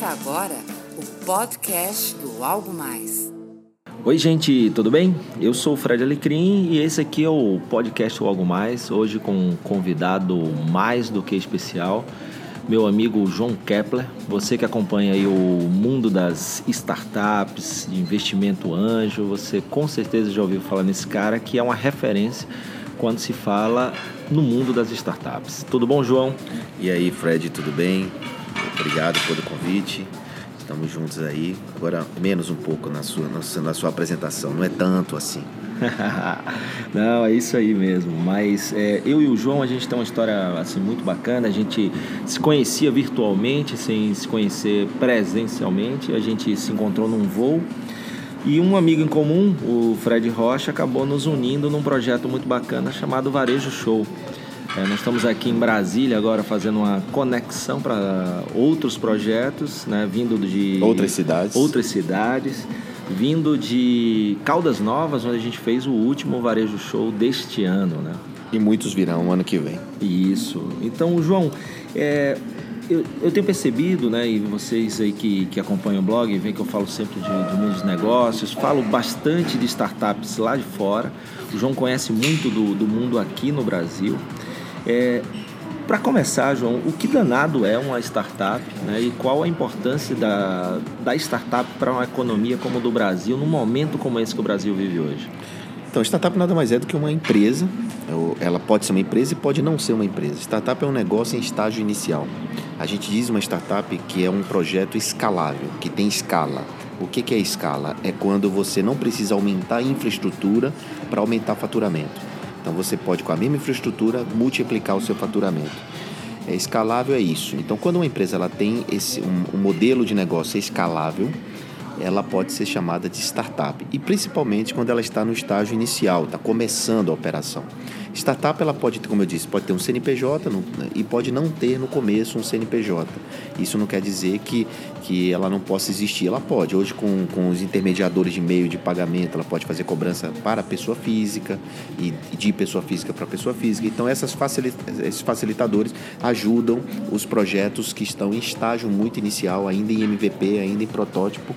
Começa agora o podcast do Algo Mais. Oi, gente, tudo bem? Eu sou o Fred Alecrim e esse aqui é o podcast do Algo Mais. Hoje com um convidado mais do que especial, meu amigo João Kepler. Você que acompanha aí o mundo das startups, de investimento anjo, você com certeza já ouviu falar nesse cara que é uma referência quando se fala no mundo das startups. Tudo bom, João? E aí, Fred, tudo bem? Obrigado pelo convite. Estamos juntos aí. Agora, menos um pouco na sua, na sua apresentação. Não é tanto assim. Não, é isso aí mesmo. Mas é, eu e o João, a gente tem uma história assim muito bacana. A gente se conhecia virtualmente, sem se conhecer presencialmente. A gente se encontrou num voo. E um amigo em comum, o Fred Rocha, acabou nos unindo num projeto muito bacana chamado Varejo Show. É, nós estamos aqui em Brasília agora fazendo uma conexão para outros projetos, né, vindo de outras cidades. Outras cidades, vindo de Caldas Novas, onde a gente fez o último varejo show deste ano, né? E muitos virão ano que vem. Isso. Então, João, é, eu, eu, tenho percebido, né, e vocês aí que, que acompanham o blog, veem que eu falo sempre de, de mundo dos negócios, falo bastante de startups lá de fora. O João conhece muito do, do mundo aqui no Brasil. É, para começar, João, o que danado é uma startup né, e qual a importância da, da startup para uma economia como a do Brasil, num momento como esse que o Brasil vive hoje? Então, startup nada mais é do que uma empresa. Ela pode ser uma empresa e pode não ser uma empresa. Startup é um negócio em estágio inicial. A gente diz uma startup que é um projeto escalável, que tem escala. O que é escala? É quando você não precisa aumentar a infraestrutura para aumentar faturamento. Então você pode, com a mesma infraestrutura, multiplicar o seu faturamento. É escalável é isso. Então, quando uma empresa ela tem esse, um, um modelo de negócio escalável, ela pode ser chamada de startup. E principalmente quando ela está no estágio inicial, está começando a operação. Startup, ela pode, como eu disse, pode ter um CNPJ no, e pode não ter no começo um CNPJ. Isso não quer dizer que, que ela não possa existir. Ela pode. Hoje, com, com os intermediadores de meio de pagamento, ela pode fazer cobrança para a pessoa física e de pessoa física para pessoa física. Então, essas facilita esses facilitadores ajudam os projetos que estão em estágio muito inicial, ainda em MVP, ainda em protótipo,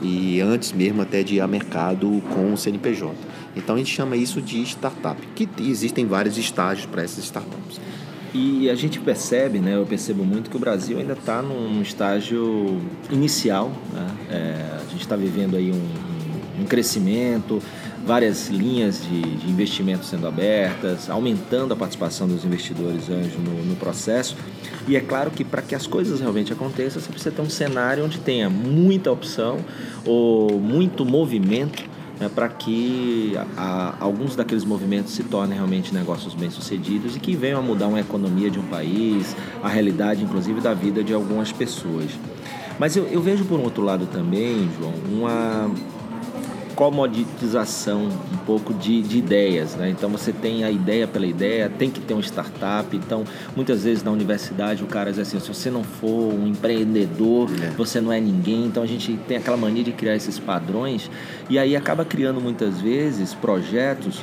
e antes mesmo até de ir a mercado com o CNPJ. Então a gente chama isso de startup, que existem vários estágios para essas startups. E a gente percebe, né, eu percebo muito que o Brasil ainda está num estágio inicial. Né? É, a gente está vivendo aí um, um, crescimento, várias linhas de, de investimento sendo abertas, aumentando a participação dos investidores anjos no, no processo. E é claro que para que as coisas realmente aconteçam, você precisa ter um cenário onde tenha muita opção ou muito movimento né, para que a, a, alguns daqueles movimentos se tornem realmente negócios bem-sucedidos e que venham a mudar uma economia de um país, a realidade, inclusive, da vida de algumas pessoas. Mas eu, eu vejo, por um outro lado também, João, uma comoditização um pouco de, de ideias. Né? Então você tem a ideia pela ideia, tem que ter uma startup. Então, muitas vezes na universidade o cara diz assim: se você não for um empreendedor, é. você não é ninguém. Então a gente tem aquela mania de criar esses padrões e aí acaba criando muitas vezes projetos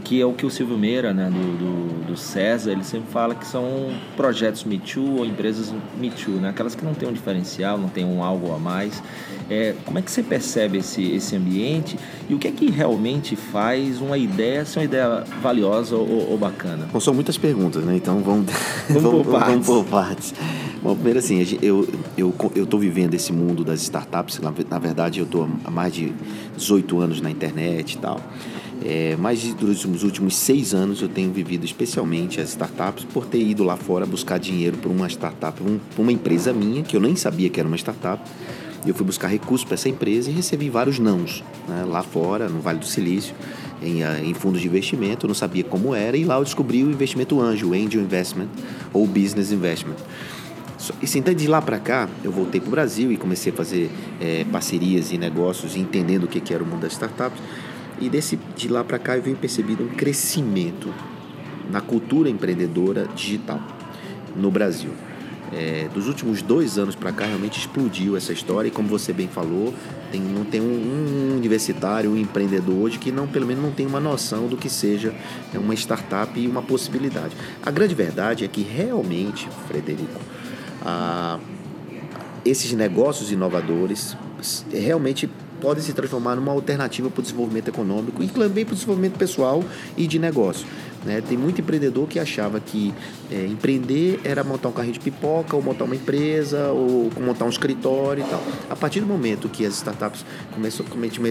que é o que o Silvio Meira, né, do, do, do, César, ele sempre fala que são projetos Me Too ou empresas Me Too, né, aquelas que não têm um diferencial, não têm um algo a mais. É, como é que você percebe esse, esse ambiente e o que é que realmente faz uma ideia ser uma ideia valiosa ou, ou bacana? Bom, são muitas perguntas, né, então vamos, vamos, vamos, por, partes. vamos por partes. Bom, primeiro assim, eu eu eu estou vivendo esse mundo das startups, na, na verdade eu estou há mais de 18 anos na internet e tal. É, mas durante os últimos seis anos eu tenho vivido especialmente as startups por ter ido lá fora buscar dinheiro para uma startup, um, uma empresa minha, que eu nem sabia que era uma startup. Eu fui buscar recursos para essa empresa e recebi vários nãos né, lá fora, no Vale do Silício, em, ah, em, fundos de investimento. Eu não sabia como era e lá eu descobri o investimento anjo, o Angel Investment ou Business Investment. E então de lá para cá, eu voltei para o Brasil e comecei a fazer é, parcerias e negócios, entendendo o que, que era o mundo das startups. E desse, de lá para cá eu venho percebido um crescimento na cultura empreendedora digital no Brasil. É, dos últimos dois anos para cá realmente explodiu essa história e como você bem falou tem não tem um, um, universitário um empreendedor hoje que não pelo menos não tem uma noção do que seja uma startup e uma possibilidade a grande verdade é que realmente Frederico a, esses negócios inovadores realmente podem se transformar numa alternativa para o desenvolvimento econômico e também para o desenvolvimento pessoal e de negócio. Né? Tem muito empreendedor que achava que é, empreender era montar um carrinho de pipoca, ou montar uma empresa, ou montar um escritório e tal. A partir do momento que as startups começam,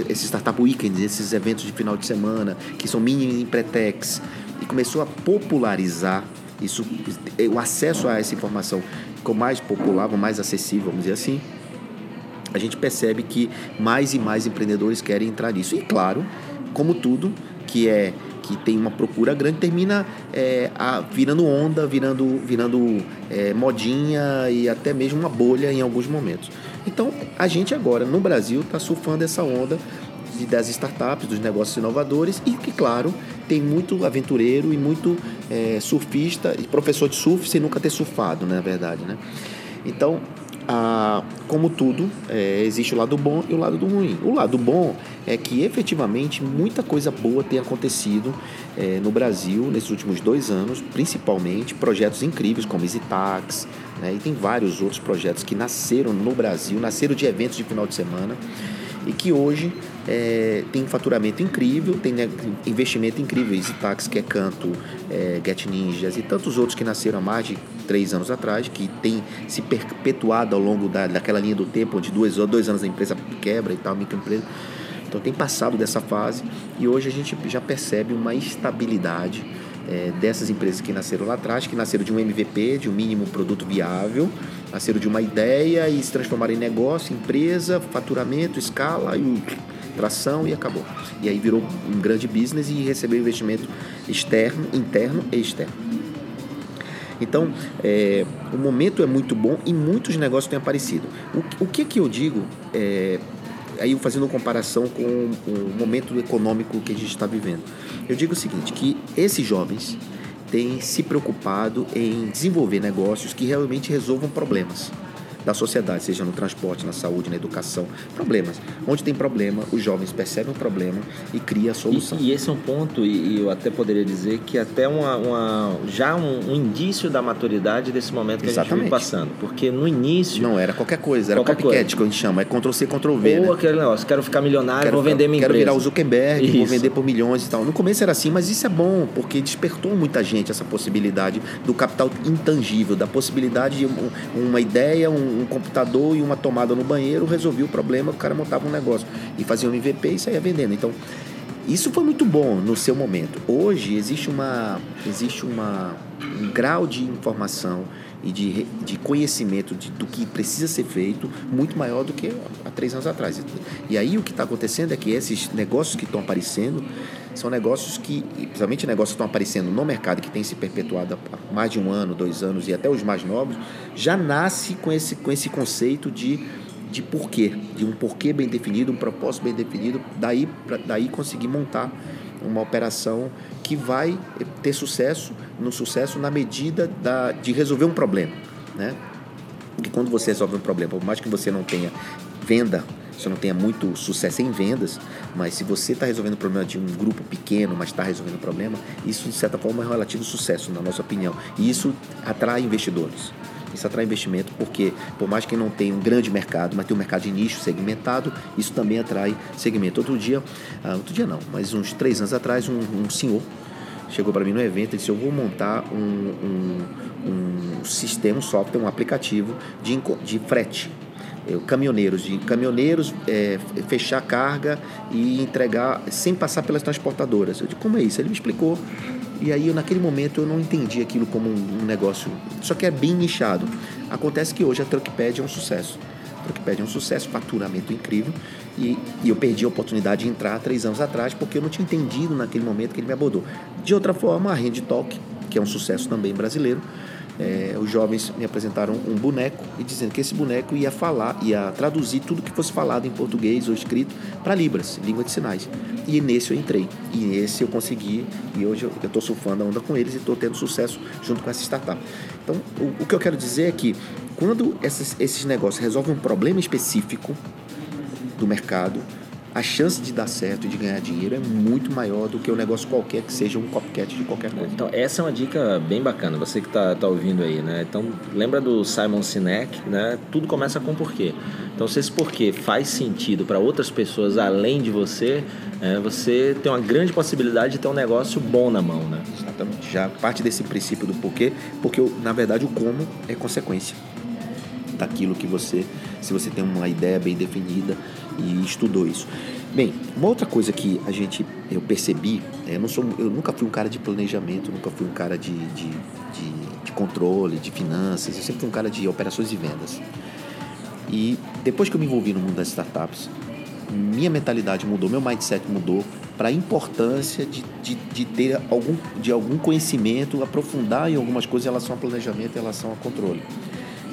esses startup weekends, esses eventos de final de semana, que são mini empretex, e começou a popularizar isso, o acesso a essa informação ficou mais popular, mais acessível, vamos dizer assim, a gente percebe que mais e mais empreendedores querem entrar nisso. E claro, como tudo que é que tem uma procura grande, termina é, a, virando onda, virando, virando é, modinha e até mesmo uma bolha em alguns momentos. Então, a gente agora, no Brasil, está surfando essa onda de, das startups, dos negócios inovadores e que, claro, tem muito aventureiro e muito é, surfista e professor de surf sem nunca ter surfado, na verdade, né? Então, ah, como tudo, é, existe o lado bom e o lado do ruim. O lado bom é que efetivamente muita coisa boa tem acontecido é, no Brasil nesses últimos dois anos, principalmente projetos incríveis como EasyTax, né, e tem vários outros projetos que nasceram no Brasil, nasceram de eventos de final de semana e que hoje é, tem faturamento incrível, tem né, investimento incrível. EasyTax, que é Canto, é, Get Ninjas e tantos outros que nasceram há mais de três anos atrás, que tem se perpetuado ao longo da, daquela linha do tempo, onde dois, dois anos a empresa quebra e tal, microempresa. Então tem passado dessa fase e hoje a gente já percebe uma estabilidade é, dessas empresas que nasceram lá atrás, que nasceram de um MVP, de um mínimo produto viável, nasceram de uma ideia e se transformaram em negócio, empresa, faturamento, escala e tração e acabou. E aí virou um grande business e recebeu investimento externo, interno e externo. Então, é, o momento é muito bom e muitos negócios têm aparecido. O, o que que eu digo, é, aí fazendo comparação com o momento econômico que a gente está vivendo. Eu digo o seguinte, que esses jovens têm se preocupado em desenvolver negócios que realmente resolvam problemas da sociedade, seja no transporte, na saúde, na educação. Problemas. Onde tem problema, os jovens percebem o problema e criam a solução. E, e esse é um ponto, e, eu até poderia dizer que até uma, uma já um, um, indício da maturidade desse momento que Exatamente. a gente passando. Porque no início. Não era qualquer coisa, era qualquer copycat coisa. que a gente chama, é Ctrl-C, Ctrl-V. Ou né? aquele negócio, quero ficar milionário, quero, vou vender minha quero empresa. Quero virar o Zuckerberg, isso. vou vender por milhões e tal. No começo era assim, mas isso é bom, porque despertou muita gente essa possibilidade do capital intangível, da possibilidade de uma ideia, um, um computador e uma tomada no banheiro, resolvia o problema, o cara montava um negócio e fazia um MVP e saía vendendo. Então, isso foi muito bom no seu momento. Hoje existe uma existe uma um grau de informação e de, de conhecimento de, do que precisa ser feito muito maior do que há três anos atrás. E aí o que está acontecendo é que esses negócios que estão aparecendo são negócios que, principalmente negócios que estão aparecendo no mercado que tem se perpetuado há mais de um ano, dois anos e até os mais novos, já nasce com esse, com esse conceito de, de porquê, de um porquê bem definido, um propósito bem definido, daí, pra, daí conseguir montar uma operação que vai ter sucesso, no sucesso na medida da, de resolver um problema, né? Porque quando você resolve um problema, por mais que você não tenha venda você não tenha muito sucesso em vendas, mas se você está resolvendo o problema de um grupo pequeno, mas está resolvendo o problema, isso de certa forma é um relativo sucesso, na nossa opinião. E isso atrai investidores. Isso atrai investimento porque, por mais que não tenha um grande mercado, mas tem um mercado de nicho segmentado, isso também atrai segmento. Outro dia, ah, outro dia não, mas uns três anos atrás, um, um senhor chegou para mim no evento e disse: Eu vou montar um, um, um sistema, um software, um aplicativo de, de frete caminhoneiros, de caminhoneiros é, fechar carga e entregar sem passar pelas transportadoras. Eu disse, como é isso? Ele me explicou. E aí, eu, naquele momento, eu não entendi aquilo como um, um negócio. Só que é bem nichado. Acontece que hoje a Truckpad é um sucesso. A Truckpad é um sucesso, faturamento incrível. E, e, eu perdi a oportunidade de entrar três anos atrás porque eu não tinha entendido naquele momento que ele me abordou. De outra forma, a Rende que é um sucesso também brasileiro, é, os jovens me apresentaram um boneco e dizendo que esse boneco ia falar, ia traduzir tudo que fosse falado em português ou escrito para Libras, língua de sinais. E nesse eu entrei. E nesse eu consegui, e hoje eu estou surfando a onda com eles e estou tendo sucesso junto com essa startup. Então, o, o que eu quero dizer é que quando esses, esses negócios resolvem um problema específico do mercado, a chance de dar certo e de ganhar dinheiro é muito maior do que o um negócio qualquer que seja um copycat de qualquer coisa. Então, essa é uma dica bem bacana, você que está tá ouvindo aí, né? Então, lembra do Simon Sinek, né? Tudo começa com porquê. Então, se esse porquê faz sentido para outras pessoas além de você, é, você tem uma grande possibilidade de ter um negócio bom na mão, né? Exatamente. Já parte desse princípio do porquê, porque, na verdade, o como é consequência daquilo que você, se você tem uma ideia bem definida e estudou isso. Bem, uma outra coisa que a gente eu percebi, é, eu, não sou, eu nunca fui um cara de planejamento, nunca fui um cara de, de, de, de controle, de finanças, eu sempre fui um cara de operações e vendas. E depois que eu me envolvi no mundo das startups, minha mentalidade mudou, meu mindset mudou para a importância de, de, de, ter algum, de algum conhecimento, aprofundar em algumas coisas em relação a planejamento, em relação a controle.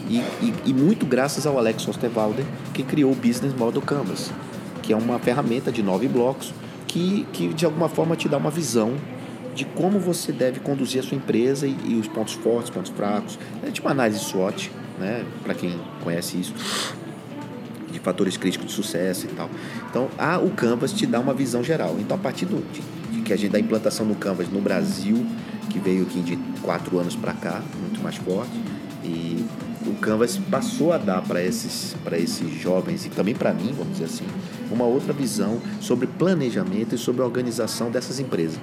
E, e, e muito graças ao Alex Osterwalder, que criou o Business Model Canvas, que é uma ferramenta de nove blocos que, que de alguma forma te dá uma visão de como você deve conduzir a sua empresa e, e os pontos fortes, pontos fracos. É tipo uma análise SWOT, né? para quem conhece isso, de fatores críticos de sucesso e tal. Então, a, o Canvas te dá uma visão geral. Então, a partir do, de, de que a gente da implantação do Canvas no Brasil, que veio aqui de quatro anos para cá, muito mais forte, e o Canvas passou a dar para esses, esses jovens e também para mim, vamos dizer assim, uma outra visão sobre planejamento e sobre organização dessas empresas.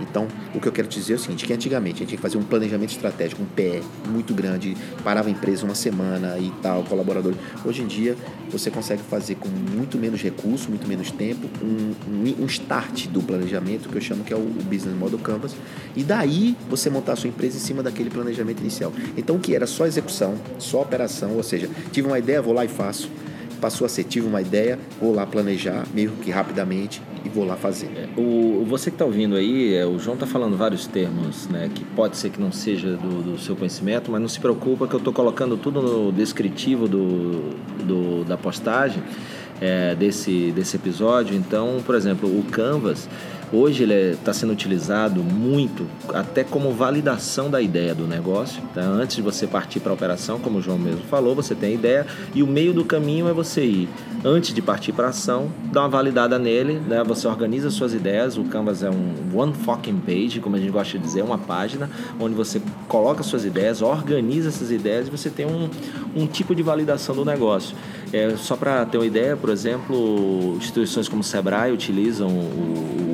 Então, o que eu quero dizer é o seguinte, que antigamente a gente tinha que fazer um planejamento estratégico, um pé muito grande, parava a empresa uma semana e tal, colaboradores. Hoje em dia, você consegue fazer com muito menos recurso, muito menos tempo, um, um, um start do planejamento, que eu chamo que é o, o Business Model Canvas, e daí você montar a sua empresa em cima daquele planejamento inicial. Então, o que era só execução, só operação, ou seja, tive uma ideia, vou lá e faço passou a ser, tive uma ideia, vou lá planejar meio que rapidamente e vou lá fazer. É, o, você que está ouvindo aí, é, o João está falando vários termos, né, que pode ser que não seja do, do seu conhecimento, mas não se preocupa que eu estou colocando tudo no descritivo do, do da postagem é, desse, desse episódio. Então, por exemplo, o Canvas Hoje ele está sendo utilizado muito até como validação da ideia do negócio. Tá? Antes de você partir para a operação, como o João mesmo falou, você tem a ideia e o meio do caminho é você ir, antes de partir para a ação, dar uma validada nele, né? você organiza suas ideias. O Canvas é um one fucking page, como a gente gosta de dizer, uma página onde você coloca suas ideias, organiza essas ideias e você tem um, um tipo de validação do negócio. É, só para ter uma ideia, por exemplo, instituições como o Sebrae utilizam o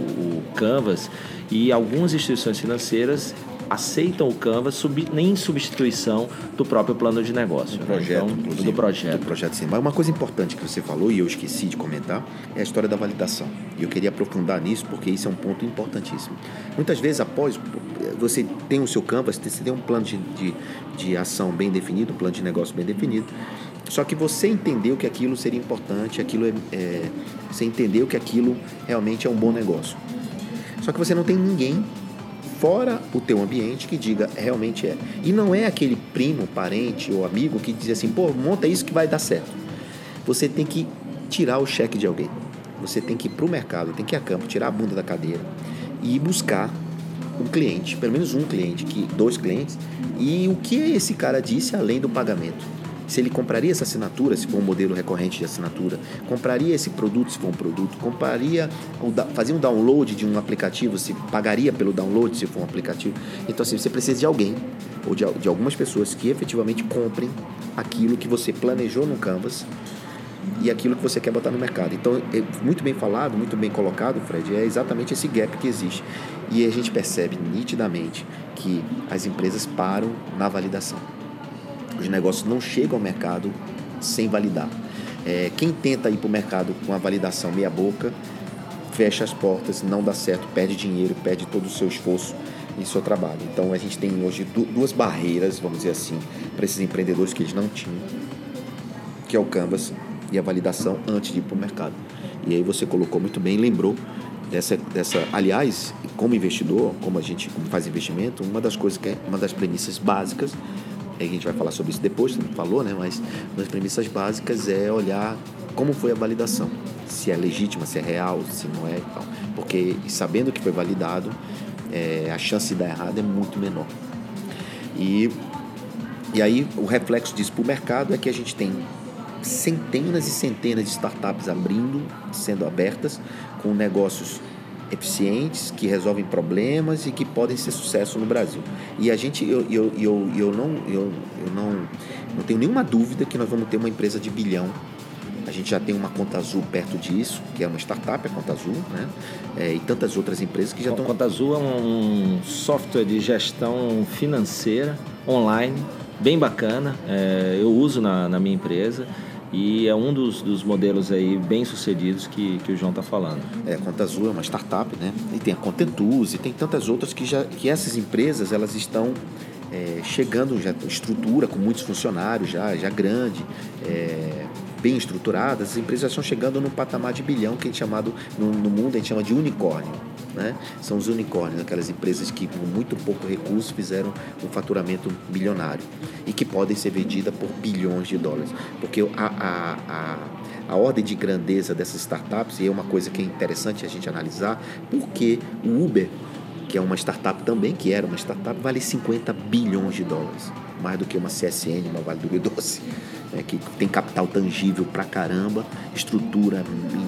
Canvas e algumas instituições financeiras aceitam o Canvas sub, nem em substituição do próprio plano de negócio. Do projeto, então, do projeto. Do projeto sim. Mas uma coisa importante que você falou e eu esqueci de comentar é a história da validação. E eu queria aprofundar nisso porque isso é um ponto importantíssimo. Muitas vezes, após você tem o seu Canvas, você tem um plano de, de, de ação bem definido, um plano de negócio bem definido, só que você entendeu que aquilo seria importante, aquilo é, é, você entendeu que aquilo realmente é um bom negócio. Só que você não tem ninguém fora o teu ambiente que diga realmente é. E não é aquele primo, parente ou amigo que diz assim, pô, monta isso que vai dar certo. Você tem que tirar o cheque de alguém. Você tem que ir para o mercado, tem que ir a campo, tirar a bunda da cadeira e buscar um cliente, pelo menos um cliente, que dois clientes, e o que esse cara disse além do pagamento se ele compraria essa assinatura, se for um modelo recorrente de assinatura, compraria esse produto, se for um produto, compraria, fazia um download de um aplicativo, se pagaria pelo download, se for um aplicativo. Então, assim, você precisa de alguém, ou de, de algumas pessoas que efetivamente comprem aquilo que você planejou no Canvas e aquilo que você quer botar no mercado. Então, é muito bem falado, muito bem colocado, Fred, é exatamente esse gap que existe. E a gente percebe nitidamente que as empresas param na validação. Os negócios não chegam ao mercado sem validar. É, quem tenta ir para o mercado com a validação meia boca, fecha as portas, não dá certo, perde dinheiro, perde todo o seu esforço e seu trabalho. Então a gente tem hoje duas barreiras, vamos dizer assim, para esses empreendedores que eles não tinham, que é o Canvas e a validação antes de ir para o mercado. E aí você colocou muito bem, lembrou dessa, dessa, aliás, como investidor, como a gente como faz investimento, uma das coisas que é uma das premissas básicas a gente vai falar sobre isso depois, não falou, né? Mas das premissas básicas é olhar como foi a validação, se é legítima, se é real, se não é, porque sabendo que foi validado, é, a chance de dar errado é muito menor. E, e aí o reflexo disso para o mercado é que a gente tem centenas e centenas de startups abrindo, sendo abertas, com negócios eficientes, que resolvem problemas e que podem ser sucesso no Brasil. E a gente, eu, eu, eu, eu, não, eu, eu não, não tenho nenhuma dúvida que nós vamos ter uma empresa de bilhão a gente já tem uma Conta Azul perto disso, que é uma startup, a Conta Azul, né? É, e tantas outras empresas que já estão. A Conta Azul é um software de gestão financeira online, bem bacana. É, eu uso na, na minha empresa e é um dos, dos modelos aí bem sucedidos que, que o João está falando. É, Conta Azul é uma startup, né? E tem a Contentus e tem tantas outras que já que essas empresas elas estão é, chegando já estrutura com muitos funcionários já já grande. É, bem estruturadas, as empresas estão chegando num patamar de bilhão que é chamado no, no mundo a gente chama de unicórnio. Né? São os unicórnios, aquelas empresas que com muito pouco recurso fizeram um faturamento bilionário e que podem ser vendidas por bilhões de dólares. Porque a, a, a, a ordem de grandeza dessas startups, e é uma coisa que é interessante a gente analisar, porque o Uber, que é uma startup também, que era uma startup, vale 50 bilhões de dólares. Mais do que uma CSN, uma Vale do Rio Doce é, que tem capital tangível pra caramba, estrutura,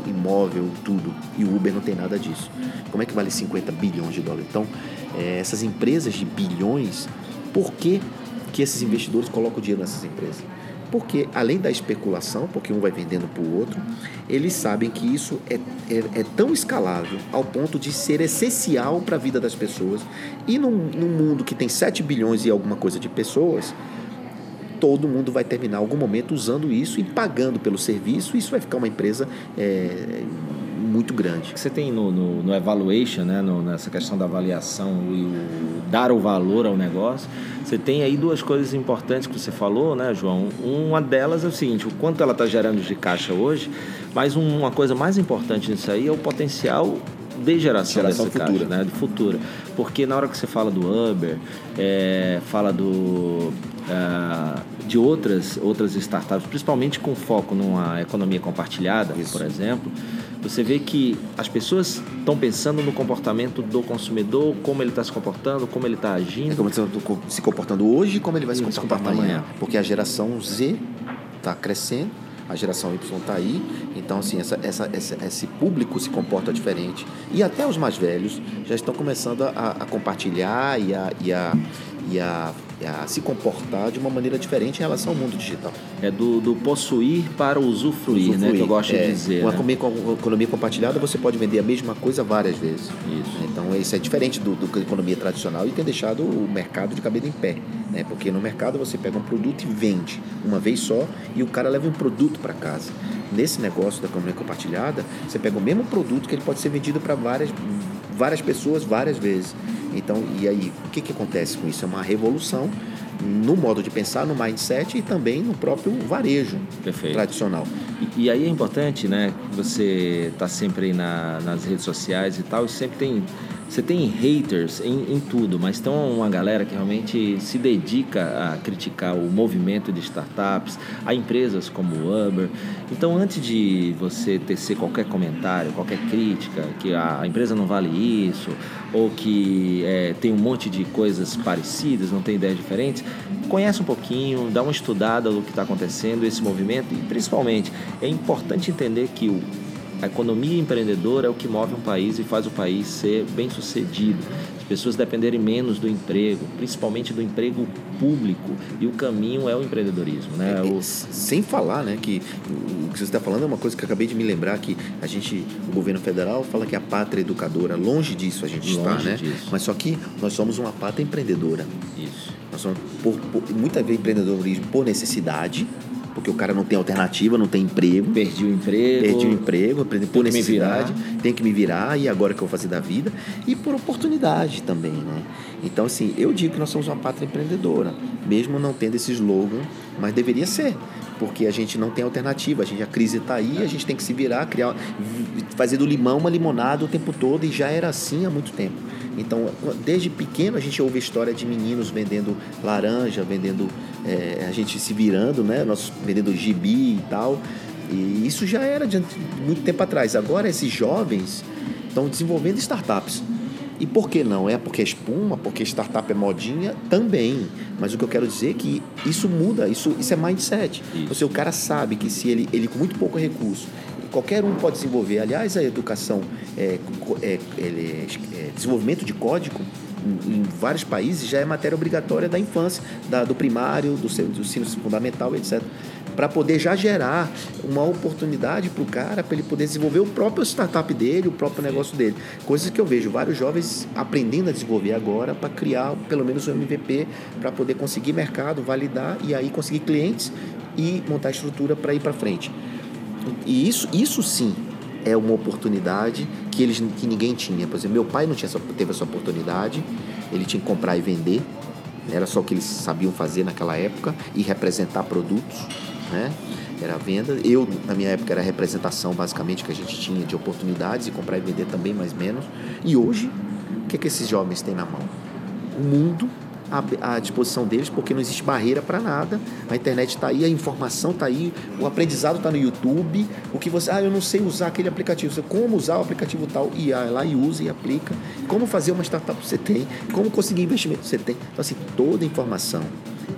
imóvel, tudo. E o Uber não tem nada disso. Como é que vale 50 bilhões de dólares? Então, é, essas empresas de bilhões, por que, que esses investidores colocam dinheiro nessas empresas? Porque, além da especulação, porque um vai vendendo para o outro, eles sabem que isso é, é, é, tão escalável ao ponto de ser essencial para a vida das pessoas. E num, num mundo que tem 7 bilhões e alguma coisa de pessoas, todo mundo vai terminar algum momento usando isso e pagando pelo serviço. Isso vai ficar uma empresa é, muito grande. Você tem no, no, no evaluation, né, no, nessa questão da avaliação e o dar o valor ao negócio, você tem aí duas coisas importantes que você falou, né, João? Uma delas é o seguinte: o quanto ela está gerando de caixa hoje, mas uma coisa mais importante nisso aí é o potencial de geração, geração desse futura. Caixa, né, de futura. Porque na hora que você fala do Uber, é, fala do uh, de outras, outras startups, principalmente com foco numa economia compartilhada, Isso. por exemplo, você vê que as pessoas estão pensando no comportamento do consumidor, como ele está se comportando, como ele está agindo. É como ele está se comportando hoje e como ele vai se comportar, amanhã. amanhã. Porque a geração Z está crescendo, a geração Y está aí, então assim, essa, essa, essa, esse público se comporta diferente. E até os mais velhos já estão começando a, a compartilhar e a, e a, e a a se comportar de uma maneira diferente em relação ao mundo digital. É do, do possuir para usufruir, usufruir, né? Que eu gosto é, de dizer. Uma né? economia compartilhada, você pode vender a mesma coisa várias vezes. Isso. Então, isso é diferente do, do economia tradicional e tem deixado o mercado de cabelo em pé. Né? Porque no mercado você pega um produto e vende uma vez só e o cara leva um produto para casa. Nesse negócio da economia compartilhada, você pega o mesmo produto que ele pode ser vendido para várias, várias pessoas várias vezes. Então, e aí, o que, que acontece com isso? É uma revolução no modo de pensar, no mindset e também no próprio varejo Perfeito. tradicional. E, e, aí é importante, né? Você está sempre aí na, nas redes sociais e tal, e sempre tem você tem haters em, em, tudo, mas tem uma galera que realmente se dedica a criticar o movimento de startups, a empresas como o Uber. Então, antes de você tecer qualquer comentário, qualquer crítica, que a empresa não vale isso, ou que é, tem um monte de coisas parecidas, não tem ideias diferentes, conhece um pouquinho, dá uma estudada do que está acontecendo, esse movimento, e principalmente é importante entender que o a economia empreendedora é o que move um país e faz o país ser bem sucedido. As pessoas dependerem menos do emprego, principalmente do emprego público. E o caminho é o empreendedorismo. Né? É, o... Sem falar né, que o que você está falando é uma coisa que eu acabei de me lembrar, que a gente, o governo federal fala que a pátria educadora. Longe disso a gente longe está, né? Disso. Mas só que nós somos uma pátria empreendedora. Isso. Nós somos, por, por, muitas vezes, empreendedorismo por necessidade, porque o cara não tem alternativa, não tem emprego. Perdi o emprego. Perdi o emprego, por necessidade, tem que me virar, e agora que eu vou fazer da vida? E por oportunidade também, né? Então, assim, eu digo que nós somos uma pátria empreendedora, mesmo não tendo esse slogan, mas deveria ser, porque a gente não tem alternativa, a, gente, a crise está aí, a gente tem que se virar, criar, fazer do limão uma limonada o tempo todo, e já era assim há muito tempo. Então, desde pequeno a gente ouve a história de meninos vendendo laranja, vendendo é, a gente se virando, né? Nós vendendo gibi e tal. E isso já era de muito tempo atrás. Agora esses jovens estão desenvolvendo startups. E por que não? É porque é espuma, porque startup é modinha? Também. Mas o que eu quero dizer é que isso muda, isso, isso é mindset. Isso. Você, o cara sabe que se ele, ele com muito pouco recurso, qualquer um pode desenvolver. Aliás, a educação, é, é, ele é, é desenvolvimento de código, em, vários países já é matéria obrigatória da infância, da, do primário, do, seu- do ensino fundamental, etc. Para poder já gerar uma oportunidade para o cara, para ele poder desenvolver o próprio startup dele, o próprio negócio dele. Coisas que eu vejo vários jovens aprendendo a desenvolver agora para criar pelo menos um MVP, para poder conseguir mercado, validar e aí conseguir clientes e montar a estrutura para ir para frente. E isso, isso sim é uma oportunidade que eles que ninguém tinha. Por exemplo, meu pai não tinha essa, teve essa oportunidade. Ele tinha que comprar e vender. Era só o que eles sabiam fazer naquela época e representar produtos, né? Era venda. Eu na minha época era a representação basicamente que a gente tinha de oportunidades e comprar e vender também mais menos. E hoje, o que é que esses jovens têm na mão? o mundo à, disposição deles, porque não existe barreira para nada. A internet está aí, a informação está aí, o aprendizado está no YouTube. O que você, ah, eu não sei usar aquele aplicativo. Você, como usar o aplicativo tal? E vai lá e usa e aplica. Como fazer uma startup você tem? Como conseguir investimento você tem? Então, assim, toda a informação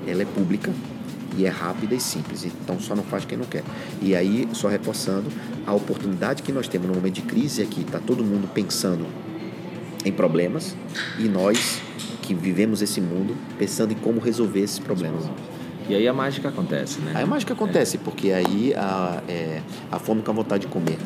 ela é pública e é rápida e simples. Então só não faz quem não quer. E aí, só reforçando, a oportunidade que nós temos no momento de crise é que está todo mundo pensando em problemas e nós que vivemos esse mundo pensando em como resolver esses problemas. E aí a mágica acontece, né? Aí a mágica acontece, porque aí a, é, a fome com a vontade de comer.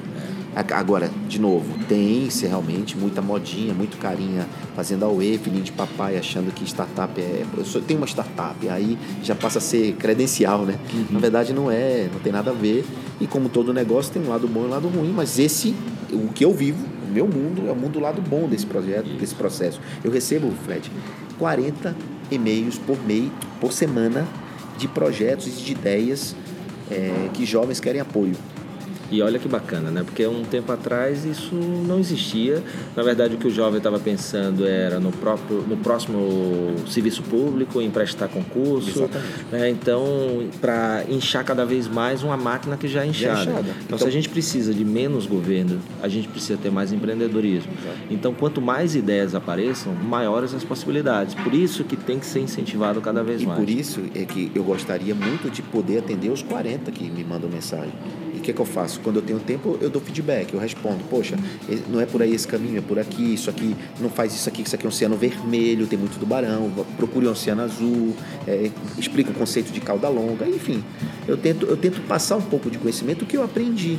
A- Agora, de novo, tem se realmente muita modinha, muito carinha fazendo auê, filhinho de papai, achando que startup é. Eu sou, tenho uma startup, aí já passa a ser credencial, né? Na verdade, não é, não tem nada a ver. E como todo negócio, tem um lado bom e um lado ruim, mas esse, o que eu vivo, meu mundo, é o mundo do lado bom desse projeto, desse processo. Eu recebo, Fred, 40 e-mails por mês, por semana, de projetos e de ideias é, que jovens querem apoio. E olha que bacana, né? Porque um tempo atrás isso não existia. Na verdade, o que o jovem estava pensando era no próprio, no próximo serviço público, em prestar concurso. Né? Então, para inchar cada vez mais uma máquina que já é Já é inchada. inchada. Então, Então- se a gente precisa de menos governo, a gente precisa ter mais empreendedorismo. Então, quanto mais ideias apareçam, maiores as possibilidades. Por isso que tem que ser incentivado cada vez E mais. por isso é que eu gostaria muito de poder atender os 40 que me mandam mensagem. E o que, que eu faço? Quando eu tenho tempo, eu dou feedback, eu respondo, poxa, não é por aí esse caminho, é por aqui, isso aqui, não faz isso aqui, isso aqui é um oceano vermelho, tem muito tubarão, procure um oceano azul, explica o conceito de cauda longa, enfim. Eu tento, eu tento passar um pouco de conhecimento que eu aprendi.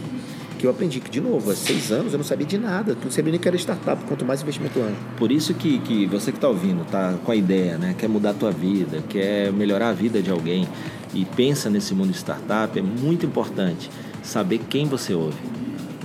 Que eu aprendi que, de novo, há seis anos eu não sabia de nada, não sabia nem que era startup, quanto mais investimento anjo. Por isso que, que você que está ouvindo, tá com a ideia, né? Quer mudar a tua vida, quer melhorar a vida de alguém e pensa nesse mundo de startup, é muito importante saber quem você ouve.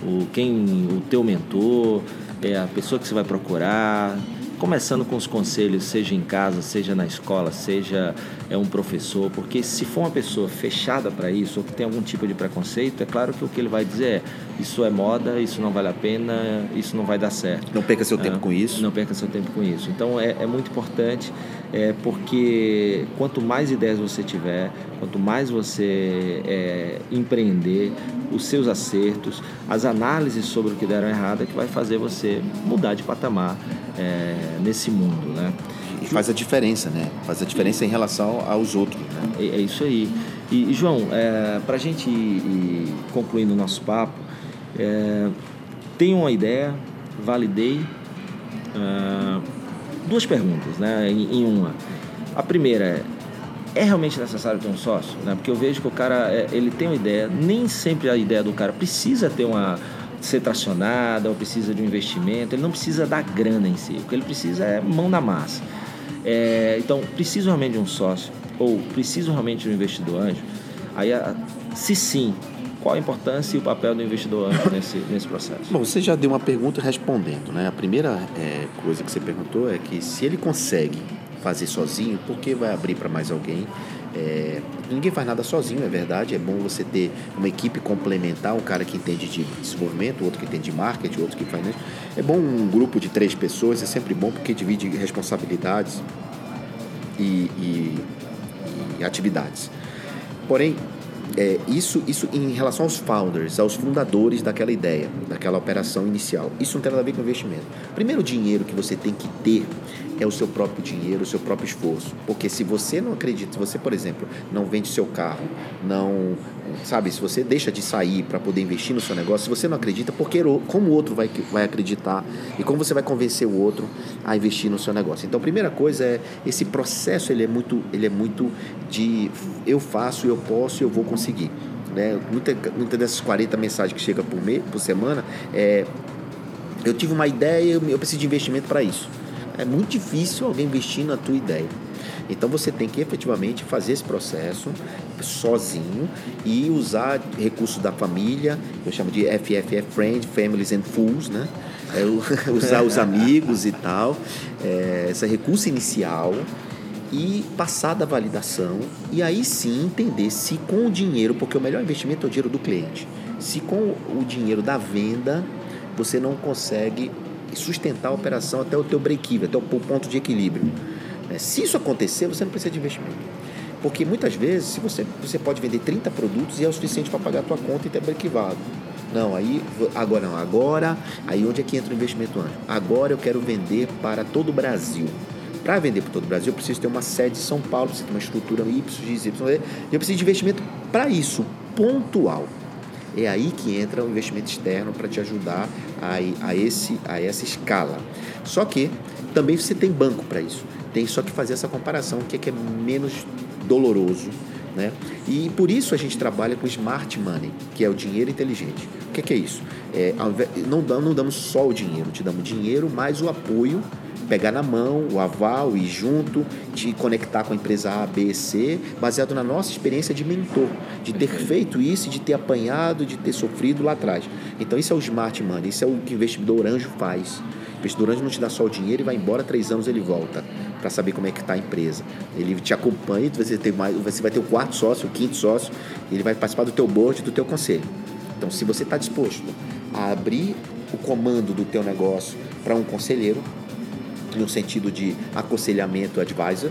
O, quem, o teu mentor, é a pessoa que você vai procurar, começando com os conselhos, seja em casa, seja na escola, seja é um professor, porque se for uma pessoa fechada para isso ou que tem algum tipo de preconceito, é claro que o que ele vai dizer é isso é moda, isso não vale a pena, isso não vai dar certo. Não perca seu tempo Ah, com isso. Não perca seu tempo com isso. Então é, é muito importante, é, porque quanto mais ideias você tiver, quanto mais você é, empreender, os seus acertos, as análises sobre o que deram errado é que vai fazer você mudar de patamar é, nesse mundo, né? Faz a diferença, né? Faz a diferença em relação aos outros, né? É, é isso aí. E, João, é, para a gente ir, ir concluindo o nosso papo, é, tenho uma ideia, validei. ah, duas perguntas, né? Em, em uma. A primeira é: é realmente necessário ter um sócio? Né? Porque eu vejo que o cara é, ele tem uma ideia, nem sempre a ideia do cara precisa ter uma ser tracionada ou precisa de um investimento, ele não precisa da grana em si, o que ele precisa é mão na massa. É, então, preciso realmente de um sócio ou preciso realmente de um investidor anjo? Aí, se sim, qual a importância e o papel do investidor anjo nesse, nesse processo? Bom, você já deu uma pergunta respondendo, né? A primeira é, coisa que você perguntou é que se ele consegue fazer sozinho, por que vai abrir para mais alguém? É, ninguém faz nada sozinho, é verdade. É bom você ter uma equipe complementar, um cara que entende de desenvolvimento, outro que entende de marketing, outro que faz. né? É bom um grupo de três pessoas, é sempre bom porque divide responsabilidades e, e- e atividades. Porém, é, isso, isso em relação aos founders, aos fundadores daquela ideia, daquela operação inicial. Isso não tem nada a ver com investimento. O primeiro dinheiro que você tem que ter é o seu próprio dinheiro, o seu próprio esforço. Porque se você não acredita, se você, por exemplo, não vende seu carro, não, sabe, se você deixa de sair para poder investir no seu negócio, se você não acredita, porque como o outro vai, vai acreditar e como você vai convencer o outro a investir no seu negócio. Então, a primeira coisa é esse processo, ele é muito, ele é muito de eu faço, eu posso, eu vou conseguir. Né? Muita, muita dessas 40 mensagens que chegam por, por semana é eu tive uma ideia, eu preciso de investimento para isso. É muito difícil alguém investir na tua ideia. Então você tem que efetivamente fazer esse processo sozinho e usar recursos da família, eu chamo de FFF Friend, Families and Fools, né? É, usar os amigos e tal, é, esse recurso inicial e passar da validação e aí sim entender se com o dinheiro, porque o melhor investimento é o dinheiro do cliente, se com o dinheiro da venda você não consegue sustentar a operação até o teu break-even, até o ponto de equilíbrio. Né? Se isso acontecer, você não precisa de investimento. Porque muitas vezes se você, você pode vender 30 produtos e é o suficiente para pagar a tua conta e ter break-even. Não, aí agora não, agora, aí onde é que entra o investimento anjo? Agora eu quero vender para todo o Brasil. Para vender para todo o Brasil, eu preciso ter uma sede em São Paulo, preciso ter uma estrutura Y, X, Y. Eu preciso de investimento para isso, pontual. É aí que entra o investimento externo para te ajudar a, a, esse, a essa escala. Só que também você tem banco para isso. Tem só que fazer essa comparação, o que é, que é menos doloroso. Né? E por isso a gente trabalha com smart money, que é o dinheiro inteligente. O que é, que é isso? É, não, não damos só o dinheiro, te damos dinheiro mais o apoio pegar na mão o aval e junto te conectar com a empresa A, B, C, baseado na nossa experiência de mentor, de ter feito isso, de ter apanhado, de ter sofrido lá atrás. Então isso é o smart money, isso é o que o investidor anjo faz. O investidor anjo não te dá só o dinheiro e vai embora, três anos ele volta para saber como é que está a empresa. Ele te acompanha, você, ter mais, você vai ter o quarto sócio, o quinto sócio, ele vai participar do teu board, do teu conselho. Então, se você está disposto a abrir o comando do teu negócio para um conselheiro, no sentido de aconselhamento, advisor,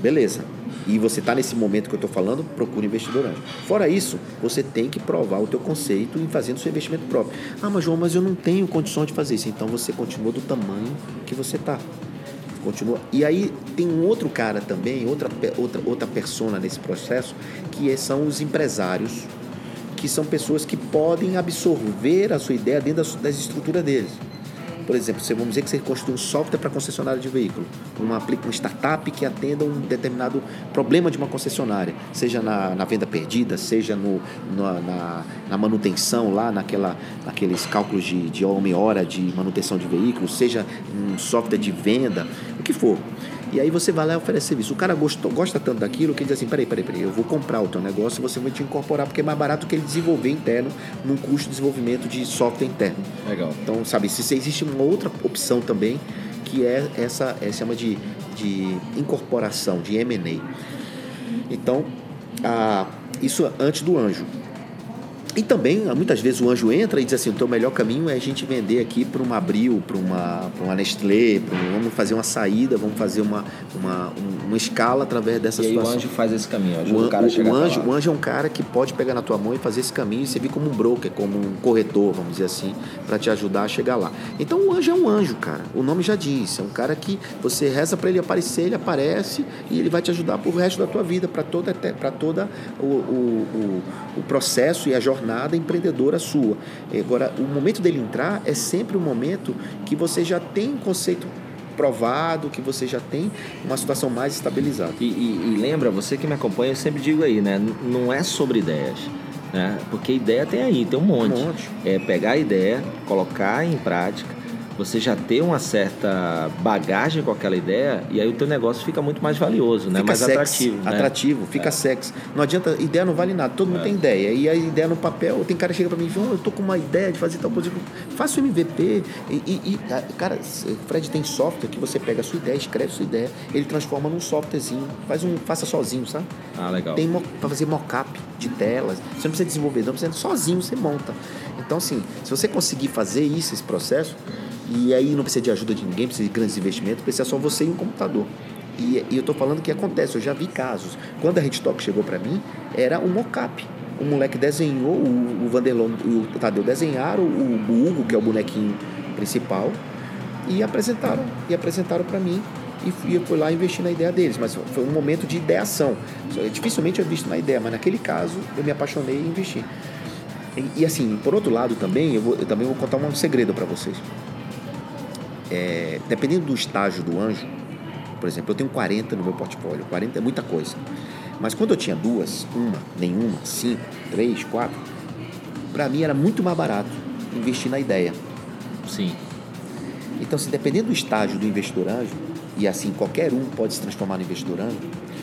beleza. E você está nesse momento que eu estou falando, procure investidor anjo. Fora isso, você tem que provar o teu conceito em fazendo seu investimento próprio. Ah, mas João, mas eu não tenho condições de fazer isso. Então você continua do tamanho que você está. Continua. E aí tem um outro cara também, outra, outra, outra persona nesse processo, que é, são os empresários, que são pessoas que podem absorver a sua ideia dentro das, das estruturas deles. Por exemplo, você, vamos dizer que você construiu um software para concessionária de veículo, uma, uma startup que atenda um determinado problema de uma concessionária, seja na, na venda perdida, seja no, na, na, na, manutenção lá, naquela, naqueles cálculos de, de homem-hora de manutenção de veículos, seja um software de venda, o que for. E aí você vai lá e oferece serviço. O cara gostou, gosta tanto daquilo que ele diz assim, peraí, peraí, peraí, eu vou comprar o teu negócio e você vai te incorporar, porque é mais barato que ele desenvolver interno num custo de desenvolvimento de software interno. Legal. Então, sabe, se existe uma outra opção também, que é essa, é, chama de, de incorporação, de M&A. Então, a, isso antes do anjo. E também, muitas vezes, o anjo entra e diz assim: o teu melhor caminho é a gente vender aqui para uma Abril, para uma, uma Nestlé, um, vamos fazer uma saída, vamos fazer uma, uma, uma escala através dessa e situação. E o anjo faz esse caminho, ajuda o, o cara a chegar o anjo, o anjo é um cara que pode pegar na tua mão e fazer esse caminho e servir como um broker, como um corretor, vamos dizer assim, para te ajudar a chegar lá. Então o anjo é um anjo, cara. O nome já diz. É um cara que você reza para ele aparecer, ele aparece e ele vai te ajudar para o resto da tua vida, para toda, pra toda o, o, o, o processo e a jornada jornada empreendedora sua. Agora, o momento dele entrar é sempre o momento que você já tem um conceito provado, que você já tem uma situação mais estabilizada. E, e, e lembra, você que me acompanha, eu sempre digo aí, né? Não é sobre ideias. Né? Porque ideia tem aí, tem um monte. Um monte. É pegar a ideia, colocar em prática você já ter uma certa bagagem com aquela ideia e aí o teu negócio fica muito mais valioso, né? Fica mais sexy, atrativo. Né? Atrativo, fica é. sexy. Não adianta, ideia não vale nada, todo mundo é. tem ideia. E a ideia no papel, tem cara que chega para mim, João, eu tô com uma ideia de fazer tal coisa, faça o MVP. E, e, e, cara, Fred tem software que você pega a sua ideia, escreve a sua ideia, ele transforma num softwarezinho, faz um, faça sozinho, sabe? Ah, legal. Tem para fazer mockup de telas, você não precisa desenvolver, não precisa sozinho, você monta. Então, assim, se você conseguir fazer isso, esse processo, e aí não precisa de ajuda de ninguém, precisa de grandes investimentos, precisa só você e um computador. E, e eu estou falando que acontece, eu já vi casos. Quando a Talk chegou para mim, era um mockup. um moleque desenhou, o, o Vanderlon e o Tadeu desenharam o, o Hugo, que é o bonequinho principal, e apresentaram, e apresentaram para mim e eu fui lá investir na ideia deles, mas foi um momento de ideação. Dificilmente eu visto na ideia, mas naquele caso eu me apaixonei e investi. E, e assim, por outro lado também, eu, vou, eu também vou contar um segredo para vocês. É, dependendo do estágio do anjo, por exemplo, eu tenho 40 no meu portfólio, 40 é muita coisa. Mas quando eu tinha duas, uma, nenhuma, cinco, três, quatro, para mim era muito mais barato investir na ideia. Sim. Então, se dependendo do estágio do investidor anjo, e assim qualquer um pode se transformar no investidor anjo,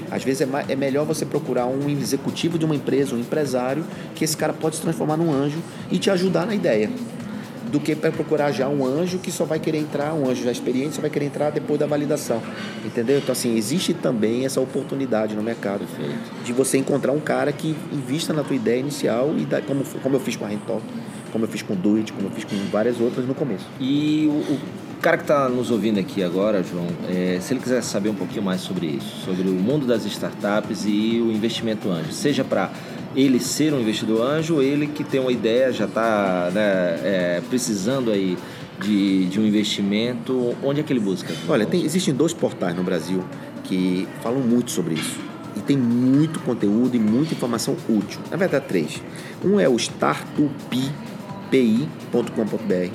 às vezes é, é melhor você procurar um executivo de uma empresa, um empresário, que esse cara pode se transformar num anjo e te ajudar na ideia do que para procurar já um anjo que só vai querer entrar, um anjo já experiente, só vai querer entrar depois da validação. Entendeu? Então, assim, existe também essa oportunidade no mercado de você encontrar um cara que invista na tua ideia inicial e dá, como, como eu fiz com a Rentalk, como eu fiz com o Duit, como eu fiz com várias outras no começo. E o, o cara que está nos ouvindo aqui agora, João, é, se ele quiser saber um pouquinho mais sobre isso, sobre o mundo das startups e o investimento anjo, seja para ele ser um investidor anjo, ele que tem uma ideia, já está né, é, precisando aí de, de um investimento, onde é que ele busca? Olha, tem, existem dois portais no Brasil que falam muito sobre isso. E tem muito conteúdo e muita informação útil. Na verdade, três. Um é o startupi.com.br.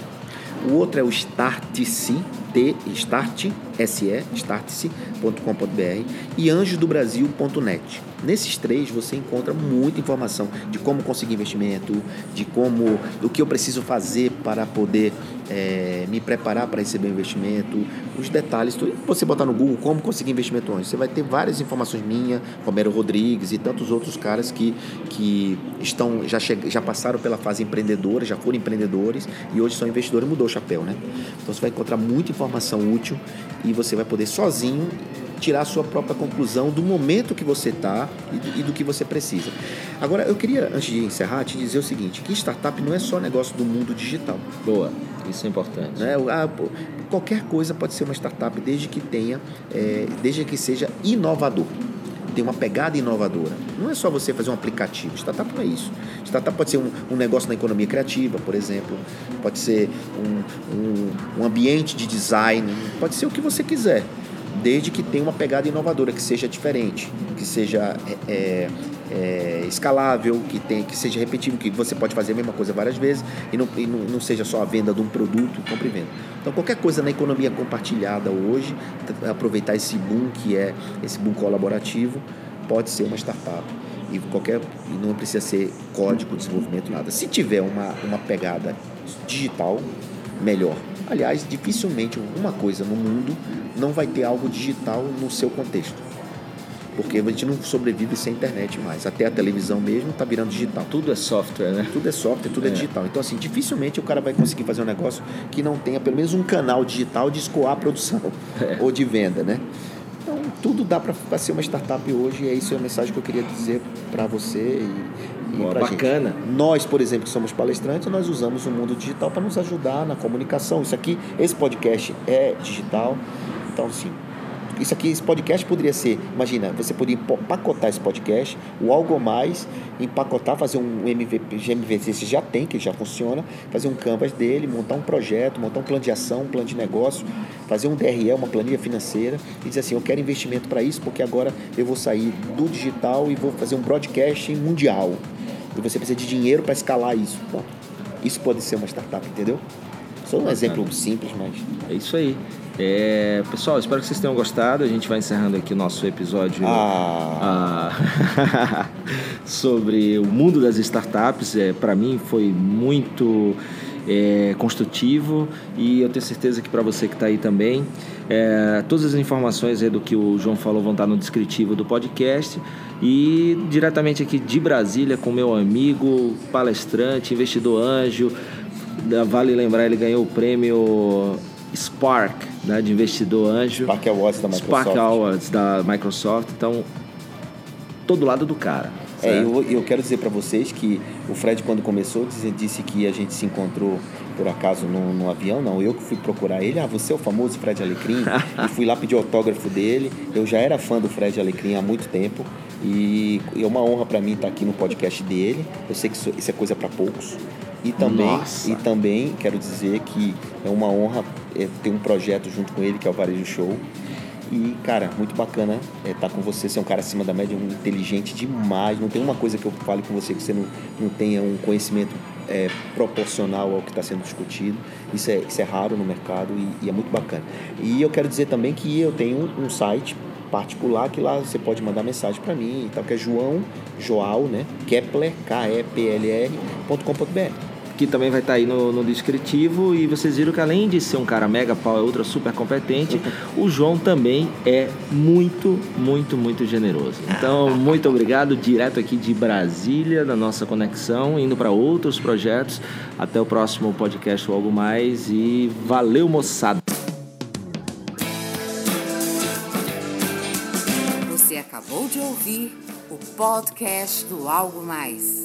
O outro é o Startse, T, Start, SE, startse.com.br e anjosdobrasil.net. Nesses três você encontra muita informação de como conseguir investimento, de como, do que eu preciso fazer para poder é, me preparar para receber um investimento, os detalhes, tudo. Você botar no Google como conseguir investimento onde, você vai ter várias informações minhas, Romero Rodrigues e tantos outros caras que, que estão já, che já passaram pela fase empreendedora, já foram empreendedores e hoje são investidores, mudou o chapéu, né? Então você vai encontrar muita informação útil e você vai poder sozinho tirar a sua própria conclusão do momento que você está e, e, do que você precisa. Agora, eu queria, antes de encerrar, te dizer o seguinte, que startup não é só negócio do mundo digital. Boa, isso é importante. Né? Ah, qualquer coisa pode ser uma startup desde que tenha, é, desde que seja inovador tem uma pegada inovadora. Não é só você fazer um aplicativo. Startup não é isso. Startup pode ser um, um negócio na economia criativa, por exemplo. Pode ser um, um, um ambiente de design. Pode ser o que você quiser desde que tenha uma pegada inovadora, que seja diferente, que seja é, é, é, escalável, que, que seja repetível, que você pode fazer a mesma coisa várias vezes e não, e não, não seja só a venda de um produto, compra e venda. Então, qualquer coisa na economia compartilhada hoje, aproveitar esse boom que é esse boom colaborativo, pode ser uma startup. E qualquer e não precisa ser código, desenvolvimento, nada. Se tiver uma, uma pegada digital, melhor. Aliás, dificilmente uma coisa no mundo não vai ter algo digital no seu contexto. Porque a gente não sobrevive sem internet mais. Até a televisão mesmo está virando digital. Tudo é software, né? Tudo é software, tudo é. é. digital. Então, assim, dificilmente o cara vai conseguir fazer um negócio que não tenha pelo menos um canal digital de escoar a produção é. ou de venda, né? Então, tudo dá para ser uma startup hoje. E é isso é a mensagem que eu queria dizer para você e, Boa, bacana. Gente. Nós, por exemplo, que somos palestrantes, nós usamos o mundo digital para nos ajudar na comunicação. Isso aqui, esse podcast é digital. Então, sim, isso aqui, esse podcast poderia ser, imagina, você poderia empacotar esse podcast, o Algo Mais, empacotar, fazer um MVP, GMVC, você já tem, que já funciona, fazer um canvas dele, montar um projeto, montar um plano de ação, um plano de negócio, fazer um DRE, uma planilha financeira, e dizer assim, eu quero investimento para isso, porque agora eu vou sair do digital e vou fazer um broadcast mundial. E você precisa de dinheiro para escalar isso. Bom, isso pode ser uma startup, entendeu? Só um exemplo simples, mas. É isso aí. É, pessoal, espero que vocês tenham gostado. A gente vai encerrando aqui o nosso episódio ah. ah, sobre o mundo das startups. É, Para mim foi muito é, construtivo e eu tenho certeza que para você que está aí também. É, todas as informações do que o João falou vão estar no descritivo do podcast. E diretamente aqui de Brasília com meu amigo, palestrante, investidor anjo. Vale lembrar, ele ganhou o prêmio Spark, né, de investidor anjo. Spark Awards da Microsoft. Spark Awards da Microsoft. Então, todo lado do cara. É, eu, eu quero dizer para vocês que o Fred, quando começou, disse que a gente se encontrou por acaso no, no avião, não. Eu que fui procurar ele. Ah, você é o famoso Fred Alecrim. e fui lá pedir autógrafo dele. Eu já era fã do Fred Alecrim há muito tempo. E é uma honra para mim estar aqui no podcast dele. Eu sei que isso, isso é coisa para poucos. E também, e também quero dizer que é uma honra é, ter um projeto junto com ele, que é o Varejo Show. E, cara, muito bacana estar é, tá com você. Você é um cara acima da média, um inteligente demais. Não tem uma coisa que eu fale com você que você não, não tenha um conhecimento é, proporcional ao que está sendo discutido. Isso é, isso é raro no mercado e, e, é muito bacana. E eu quero dizer também que eu tenho um site particular que lá você pode mandar mensagem para mim e tal, que é João Joal, né? Kepler, K-E-P-L-R.com.br que também vai estar tá aí no, no, descritivo. E vocês viram que além de ser um cara mega pau, é outra super competente, o João também é muito, muito, muito generoso. Então, muito obrigado, direto aqui de Brasília, da nossa conexão, indo para outros projetos. Até o próximo podcast ou algo mais. E valeu, moçada! De ouvir o podcast do Algo Mais.